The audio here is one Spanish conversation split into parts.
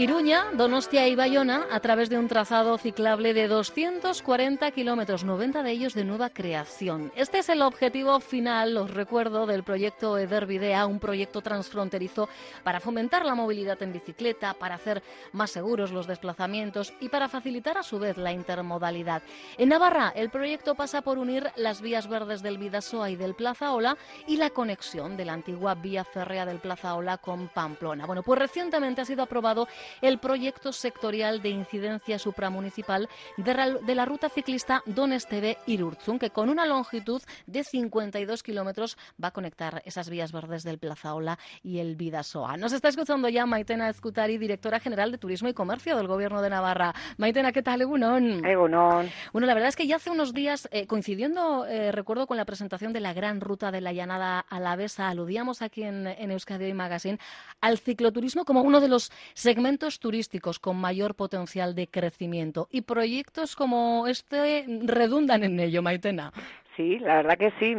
Iruña, Donostia y Bayona a través de un trazado ciclable de 240 kilómetros, 90 de ellos de nueva creación. Este es el objetivo final, os recuerdo, del proyecto Edervidea, un proyecto transfronterizo para fomentar la movilidad en bicicleta, para hacer más seguros los desplazamientos y para facilitar a su vez la intermodalidad. En Navarra, el proyecto pasa por unir las vías verdes del Vidasoa y del Plaza Ola y la conexión de la antigua vía férrea del Plaza Ola con Pamplona. Bueno, pues recientemente ha sido aprobado el proyecto sectorial de incidencia supramunicipal de la ruta ciclista Don Esteve Irurzun, que con una longitud de 52 kilómetros va a conectar esas vías verdes del Plaza Ola y el Vidasoa. Nos está escuchando ya Maitena Escutari, directora general de Turismo y Comercio del Gobierno de Navarra. Maitena, ¿qué tal? Egunon. Egunon. Bueno, la verdad es que ya hace unos días, eh, coincidiendo, eh, recuerdo, con la presentación de la gran ruta de la llanada alavesa, aludíamos aquí en, en Euskadi Hoy Magazine al cicloturismo como uno de los segmentos turísticos con mayor potencial de crecimiento. Y proyectos como este redundan en ello, Maitena. Sí, la verdad que sí.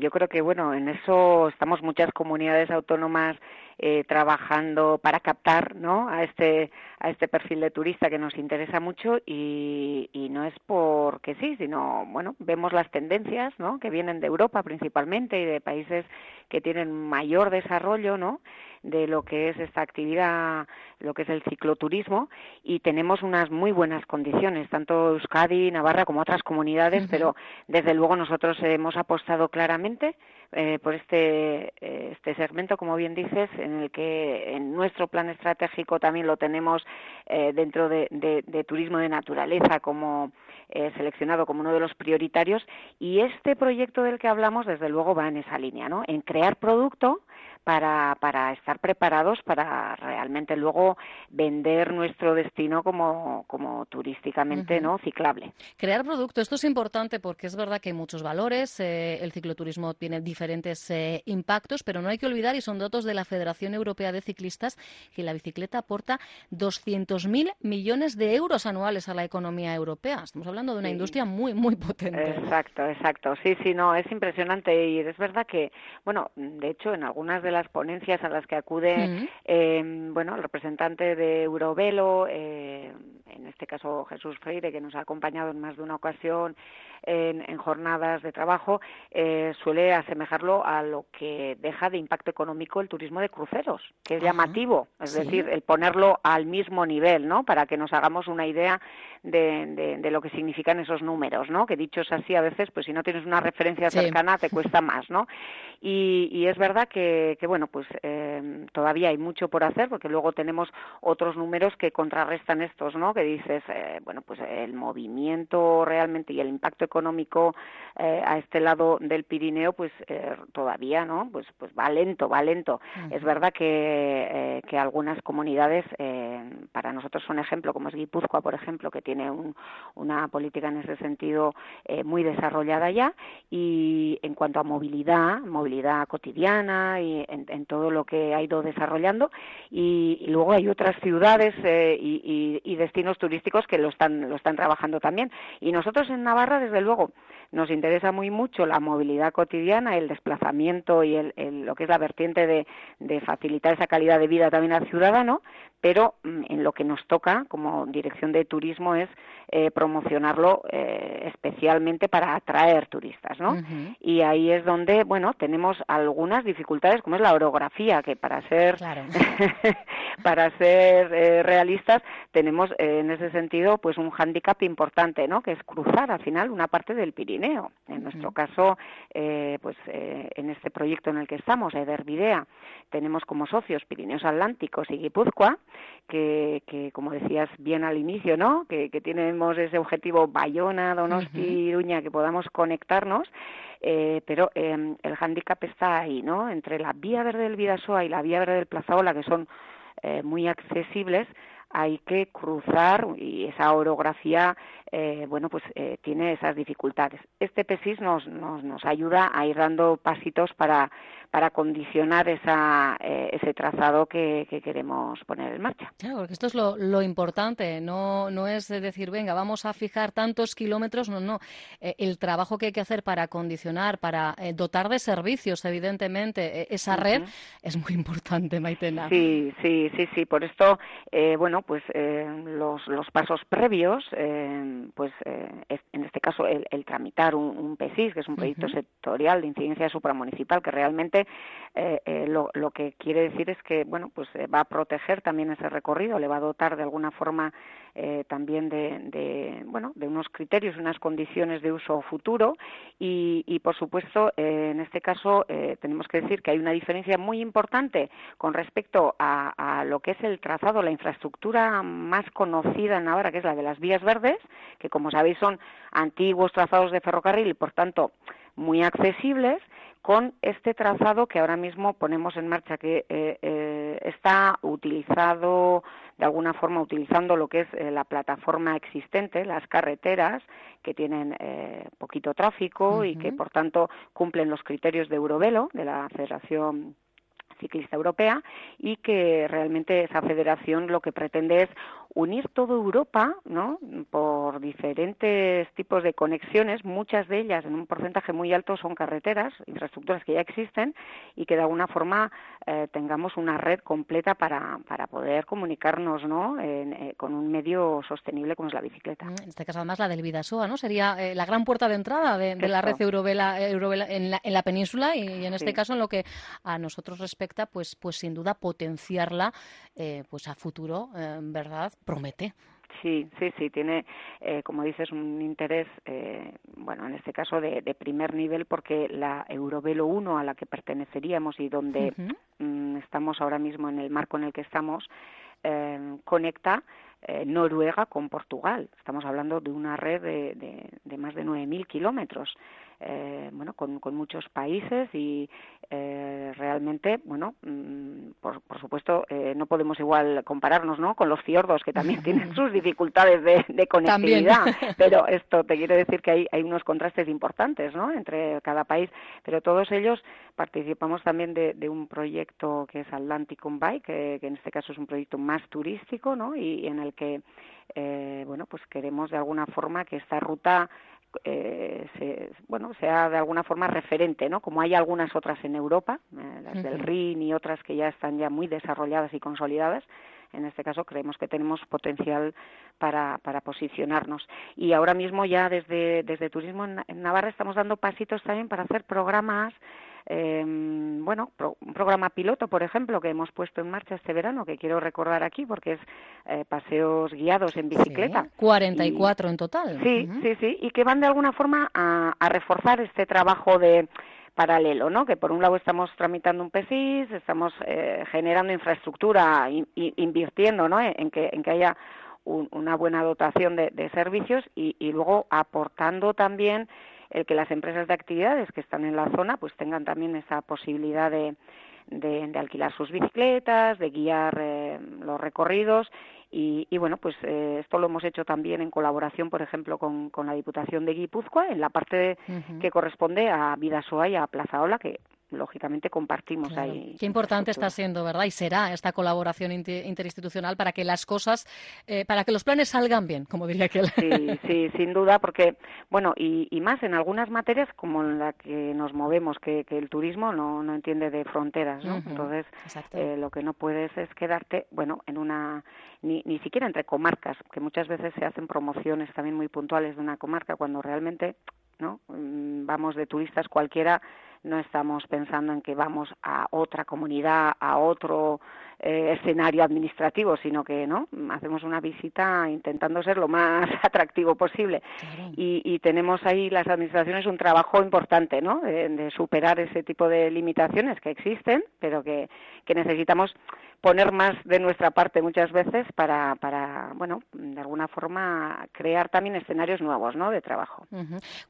yo creo que, bueno, en eso estamos muchas comunidades autónomas eh, trabajando para captar ¿no? a, este, a este perfil de turista que nos interesa mucho y, y no es porque sí, sino, bueno, vemos las tendencias ¿no? que vienen de Europa principalmente y de países que tienen mayor desarrollo, ¿no? de lo que es esta actividad, lo que es el cicloturismo, y tenemos unas muy buenas condiciones, tanto Euskadi, Navarra como otras comunidades, pero desde luego nosotros hemos apostado claramente eh, por este, eh, este segmento, como bien dices, en el que en nuestro plan estratégico también lo tenemos eh, dentro de, turismo de naturaleza como seleccionado como uno de los prioritarios y este proyecto del que hablamos desde luego va en esa línea, ¿no? En crear producto para, para estar preparados para realmente luego vender nuestro destino como, como turísticamente no ciclable. Crear producto, esto es importante porque es verdad que hay muchos valores, eh, el cicloturismo tiene diferentes eh, impactos, pero no hay que olvidar, y son datos de la Federación Europea de Ciclistas, que la bicicleta aporta 200.000 millones de euros anuales a la economía europea. Estamos hablando de una industria muy, muy potente. Exacto, exacto. Sí, sí, no, es impresionante y es verdad que, bueno, de hecho, en algunas de las ponencias a las que acude eh, bueno el representante de Eurovelo eh, en este caso Jesús Freire que nos ha acompañado en más de una ocasión en, jornadas de trabajo eh, suele asemejarlo a lo que deja de impacto económico el turismo de cruceros, que es llamativo, es decir, el ponerlo al mismo nivel, ¿no? Para que nos hagamos una idea de, de, lo que significan esos números, ¿no? Que dichos así a veces, pues si no tienes una referencia cercana te cuesta más, ¿no? Y, y es verdad que, que bueno, pues eh, todavía hay mucho por hacer porque luego tenemos otros números que contrarrestan estos, ¿no? Que dices, eh, bueno, pues el movimiento realmente y el impacto económico eh, a este lado del Pirineo, pues eh, todavía, ¿no? Pues, pues va lento, va lento. Es verdad que, eh, que algunas comunidades, para nosotros son ejemplo, como es Guipúzcoa, por ejemplo, que tiene una política en ese sentido muy desarrollada ya, y en cuanto a movilidad, movilidad cotidiana y en, todo lo que ha ido desarrollando, y, luego hay otras ciudades y, y, destinos turísticos que lo están, lo están trabajando también. Y nosotros en Navarra, desde luego, nos interesa muy mucho la movilidad cotidiana, el desplazamiento y el, lo que es la vertiente de, de, facilitar esa calidad de vida también al ciudadano, pero mm, en lo que nos toca como dirección de turismo es eh, promocionarlo eh, especialmente para atraer turistas, ¿no? Y ahí es donde, bueno, tenemos algunas dificultades, como es la orografía, que para ser para ser eh, realistas tenemos en ese sentido pues un hándicap importante, ¿no? Que es cruzar al final una parte del Pirineo. En nuestro caso, pues en este proyecto en el que estamos, Edervidea, tenemos como socios Pirineos Atlánticos y Guipúzcoa, que que, que, como decías bien al inicio, ¿no? Que, que tenemos ese objetivo Bayona, Donosti, Iruña, que podamos conectarnos, eh, pero eh, el hándicap está ahí, ¿no? Entre la vía verde del Vidasoa y la vía verde del Plazaola, que son eh, muy accesibles, hay que cruzar y esa orografía eh, bueno pues eh, tiene esas dificultades este PESIS nos, nos, nos ayuda a ir dando pasitos para para condicionar esa, eh, ese trazado que, queremos poner en marcha. Claro, porque esto es lo, lo, importante, no, no es decir, venga, vamos a fijar tantos kilómetros, no, no. Eh, el trabajo que hay que hacer para condicionar, para eh, dotar de servicios, evidentemente, esa red es muy importante, Maitena. Sí, sí, sí, sí. Por esto, bueno, pues los, los pasos previos, pues en este caso el, tramitar un, un, PESIS, que es un proyecto sectorial de incidencia supramunicipal, que realmente eh, eh, lo, lo, que quiere decir es que bueno pues eh, va a proteger también ese recorrido le va a dotar de alguna forma también de, bueno de unos criterios unas condiciones de uso futuro. Y, por supuesto en este caso tenemos que decir que hay una diferencia muy importante con respecto a, a, lo que es el trazado la infraestructura más conocida en ahora que es la de las vías verdes que como sabéis son antiguos trazados de ferrocarril y por tanto muy accesibles con este trazado que ahora mismo ponemos en marcha, que eh, eh, está utilizado de alguna forma utilizando lo que es eh, la plataforma existente, las carreteras que tienen poquito tráfico y que por tanto cumplen los criterios de Eurovelo, de la Federación Ciclista Europea y que realmente esa federación lo que pretende es unir toda Europa, ¿no? Por diferentes tipos de conexiones, muchas de ellas en un porcentaje muy alto son carreteras, infraestructuras que ya existen y que de alguna forma eh, tengamos una red completa para, para poder comunicarnos, ¿no? Eh, con un medio sostenible como es la bicicleta. En este caso además la del Vidasoa, ¿no? Sería eh, la gran puerta de entrada de, la red Eurovela, en, la, en, la, península y, en este caso en lo que a nosotros respecta, pues, pues sin duda potenciarla, pues a futuro, ¿verdad? Promete. Sí, sí, sí, tiene, eh, como dices, un interés, eh, bueno, en este caso de, primer nivel, porque la Eurovelo 1 a la que perteneceríamos y donde mm, estamos ahora mismo en el marco en el que estamos, eh, conecta Noruega con Portugal. Estamos hablando de una red de, de, de más de 9.000 kilómetros eh, bueno, con, con, muchos países y eh, realmente, bueno, mm, por, por, supuesto, eh, no podemos igual compararnos, ¿no? Con los fiordos que también tienen sus dificultades de, de conectividad, pero esto te quiere decir que hay, hay unos contrastes importantes, ¿no? Entre cada país, pero todos ellos participamos también de, de un proyecto que es Atlanticum Bike, que, que, en este caso es un proyecto más turístico, ¿no? Y, y en el que, eh, bueno, pues queremos de alguna forma que esta ruta eh, se, bueno, sea de alguna forma referente, ¿no? Como hay algunas otras en Europa, eh, las del RIN y otras que ya están ya muy desarrolladas y consolidadas. En este caso creemos que tenemos potencial para, para posicionarnos. Y ahora mismo ya desde, desde Turismo en Navarra estamos dando pasitos también para hacer programas eh, bueno, un programa piloto, por ejemplo, que hemos puesto en marcha este verano, que quiero recordar aquí porque es eh, paseos guiados en bicicleta. Sí, 44 en total. Sí, sí, sí, y que van de alguna forma a, reforzar este trabajo de paralelo, ¿no? Que por un lado estamos tramitando un PESIS, estamos eh, generando infraestructura, invirtiendo, ¿no? En que, en que haya una buena dotación de, de servicios y, y, luego aportando también el que las empresas de actividades que están en la zona pues tengan también esa posibilidad de, de, alquilar sus bicicletas, de guiar eh, los recorridos. Y, y, bueno, pues eh, esto lo hemos hecho también en colaboración, por ejemplo, con, con la Diputación de Guipúzcoa, en la parte que corresponde a Vidasoa y a Plaza Ola, que lógicamente compartimos ahí. Qué importante está siendo, ¿verdad? Y será esta colaboración interinstitucional para que las cosas, eh, para que los planes salgan bien, como diría aquel. Sí, sí, sin duda, porque, bueno, y, más en algunas materias como en la que nos movemos, que, el turismo no, no entiende de fronteras, ¿no? Entonces, eh, lo que no puedes es quedarte, bueno, en una, ni, ni siquiera entre comarcas, que muchas veces se hacen promociones también muy puntuales de una comarca, cuando realmente, ¿no? Mm, vamos de turistas cualquiera no estamos pensando en que vamos a otra comunidad, a otro eh, escenario administrativo, sino que no hacemos una visita intentando ser lo más atractivo posible y, tenemos ahí las administraciones un trabajo importante, ¿no? De, superar ese tipo de limitaciones que existen, pero que, que necesitamos poner más de nuestra parte muchas veces para, para bueno, de alguna forma crear también escenarios nuevos, ¿no? De trabajo.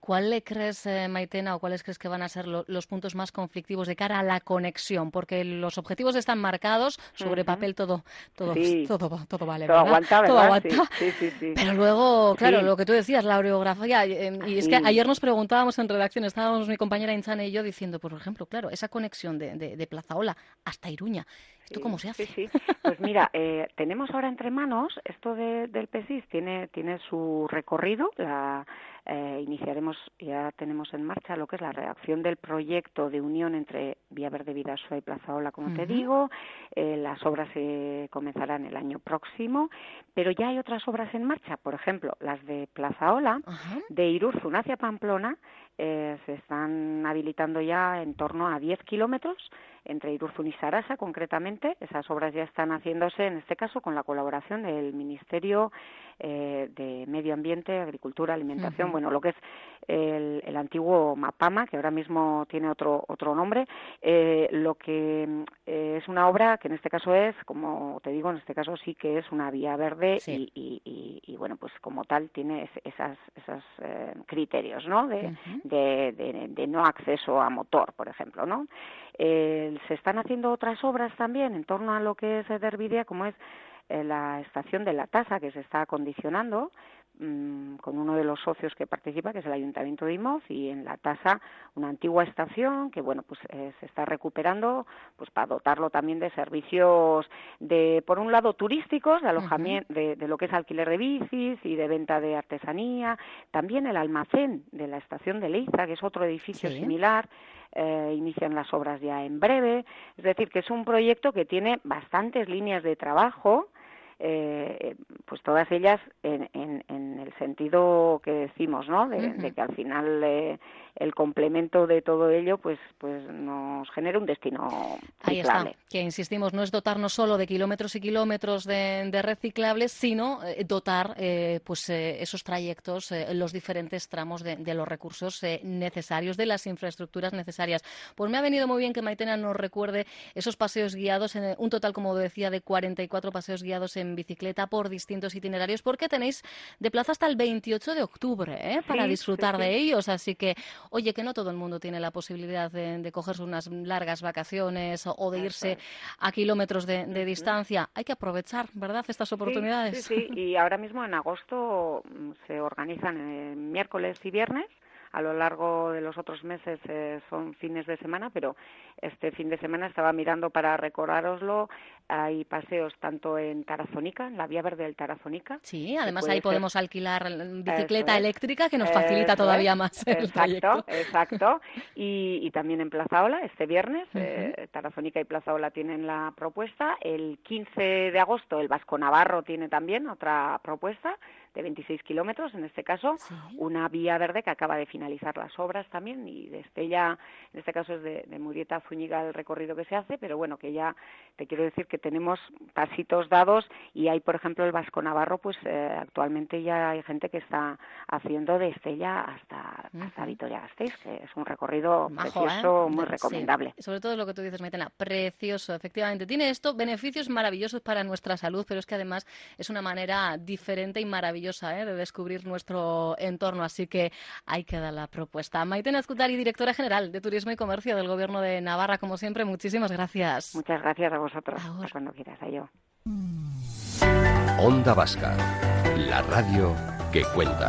¿Cuál le crees, eh, Maitena, o cuáles crees que van a ser los puntos más conflictivos de cara a la conexión? Porque los objetivos están marcados, sobre papel todo, todo, todo, todo, vale, todo aguanta, Todo aguanta. Sí, sí, sí, Pero luego, claro, lo que tú decías, la orografía, eh, y es que ayer nos preguntábamos en redacción, estábamos mi compañera Inchane y yo diciendo, por ejemplo, claro, esa conexión de, de, de Plazaola hasta Iruña, ¿Esto cómo se hace? Sí, sí. Pues mira, eh, tenemos ahora entre manos esto de, del PESIS, tiene, tiene su recorrido, la, eh, iniciaremos, ya tenemos en marcha lo que es la redacción del proyecto de unión entre Vía Verde Vidasoa y Plazaola, como te digo. Eh, las obras se comenzarán el año próximo, pero ya hay otras obras en marcha, por ejemplo, las de Plazaola, de Irurzun hacia Pamplona, eh, se están habilitando ya en torno a 10 kilómetros entre Irurzun y Sarasa, concretamente. Esas obras ya están haciéndose, en este caso, con la colaboración del Ministerio eh, de Medio Ambiente, Agricultura, Alimentación, bueno, lo que es el, antiguo MAPAMA, que ahora mismo tiene otro, otro nombre, eh, lo que eh, es una obra que en este caso es, como te digo, en este caso sí que es una vía verde y, bueno, pues como tal tiene esas, esos criterios, ¿no? De, de, de, no acceso a motor, por ejemplo, ¿no? Se están haciendo otras obras también en torno a lo que es Dervidia, como es eh, la estación de la tasa que se está acondicionando mm, con uno de los socios que participa, que es el Ayuntamiento de Imoz, y en la tasa una antigua estación que bueno pues eh, se está recuperando pues para dotarlo también de servicios de por un lado turísticos, de alojamiento, de, lo que es alquiler de bicis y de venta de artesanía, también el almacén de la estación de Leiza, que es otro edificio similar eh, inician las obras ya en breve. Es decir, que es un proyecto que tiene bastantes líneas de trabajo eh, pues todas ellas en, en, el sentido que decimos, ¿no? De, que al final eh, el complemento de todo ello, pues, pues nos genera un destino Ahí está, que insistimos, no es dotarnos solo de kilómetros y kilómetros de, reciclables, sino eh, dotar eh, pues esos trayectos, los diferentes tramos de, de los recursos necesarios, de las infraestructuras necesarias. Pues me ha venido muy bien que Maitena nos recuerde esos paseos guiados, en un total, como decía, de 44 paseos guiados en en bicicleta por distintos itinerarios porque tenéis de plaza hasta el 28 de octubre ¿eh? para disfrutar de ellos. Así que, oye, que no todo el mundo tiene la posibilidad de, cogerse unas largas vacaciones o de irse a kilómetros de, distancia. Hay que aprovechar, ¿verdad?, estas oportunidades. Sí, sí, y ahora mismo en agosto mm, se organizan eh, miércoles y viernes a lo largo de los otros meses eh, son fines de semana, pero este fin de semana estaba mirando para recordároslo. Hay paseos tanto en Tarazónica, en la vía verde del Tarazónica. Sí, además ahí podemos alquilar bicicleta eléctrica que nos facilita todavía más. El exacto, exacto. Y, también en Plaza Ola, este viernes, eh, Tarazónica y Plaza Ola tienen la propuesta. El 15 de agosto el Vasco Navarro tiene también otra propuesta de 26 kilómetros, en este caso, una vía verde que acaba de finalizar las obras también y de Estella, en este caso es de, de Murieta a Zúñiga el recorrido que se hace, pero bueno, que ya te quiero decir que tenemos pasitos dados y hay, por ejemplo, el Vasco Navarro, pues eh, actualmente ya hay gente que está haciendo de Estella hasta, hasta Vitoria-Gasteiz, que es un recorrido precioso, ¿eh? muy recomendable. Sobre todo lo que tú dices, Maitena, precioso, efectivamente. Tiene esto beneficios maravillosos para nuestra salud, pero es que además es una manera diferente y maravillosa ¿eh? de descubrir nuestro entorno, así que hay que dar la propuesta. Maite Escutari, directora general de Turismo y Comercio del Gobierno de Navarra, como siempre, muchísimas gracias. Muchas gracias a vosotros. Cuando quieras, a yo. Onda Vasca, la radio que cuenta.